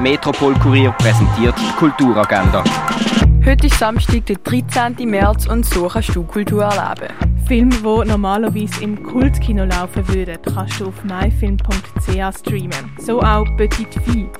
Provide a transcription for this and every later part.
Metropol Kurier präsentiert die Kulturagenda. Heute ist Samstag, der 13. März und so kannst du Kultur erleben. Filme, die normalerweise im Kultkino laufen würden, kannst du auf myfilm.ch streamen. So auch Petit Fille.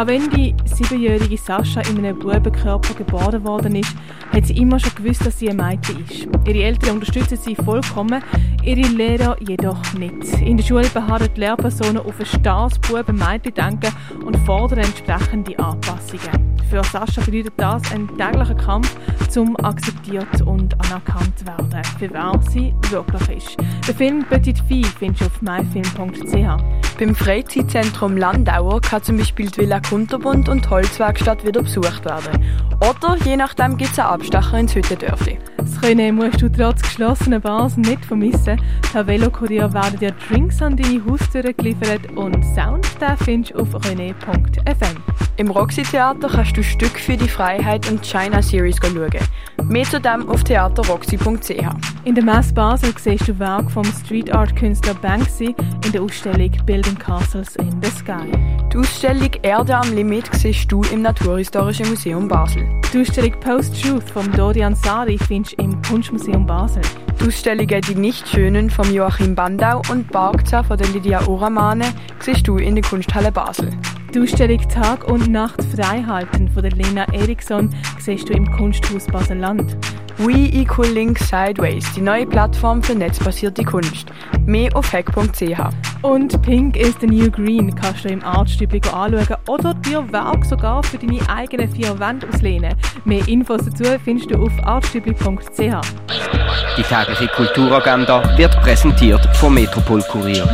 Auch wenn die siebenjährige Sascha in einem Bubenkörper geboren worden ist, hat sie immer schon gewusst, dass sie ein Mädchen ist. Ihre Eltern unterstützen sie vollkommen, ihre Lehrer jedoch nicht. In der Schule beharren die Lehrpersonen auf ein starres Buben-Mädchen-Denken und fordern entsprechende Anpassungen. Für Sascha bedeutet das ein täglicher Kampf, zum akzeptiert und anerkannt zu werden, für wer sie wirklich ist. Den Film Petit Fille findest du auf myfilm.ch. Beim Freizeitzentrum Landauer kann zum Beispiel die Villa Kunterbund und die Holzwerkstatt wieder besucht werden. Oder je nachdem gibt es einen Abstecher ins Hüttendörfli. Das Können musst du trotz geschlossenen Bars nicht vermissen. Per Velokurier werden dir Drinks an deine Haustür geliefert und Sound den findest du auf rené.fm. Im Roxy Theater kannst du Stück für die Freiheit und China Series schauen. Mehr zu dem auf theaterroxy.ch. In der Messe Basel siehst du Werk vom Street Art Künstler Banksy in der Ausstellung Building Castles in the Sky. Die Ausstellung Erde am Limit siehst du im Naturhistorischen Museum Basel. Die Ausstellung Post Truth vom Dorian Sari findest du im Kunstmuseum Basel. Die Ausstellungen Die Nichtschönen von Joachim Bandau und Barkza von der Lydia Oramane siehst du in der Kunsthalle Basel. Die Ausstellung Tag und Nacht Freihalten von der Lena Eriksson siehst du im Kunsthaus Basel-Land. We Equal Link Sideways, die neue Plattform für netzbasierte Kunst. Mehr auf hack.ch. Und Pink is the New Green kannst du im Artstübli anschauen oder dir Werk sogar für deine eigenen vier Wände auslehnen. Mehr Infos dazu findest du auf artstübli.ch. Die tägliche Kulturagenda wird präsentiert vom Metropol Kurier.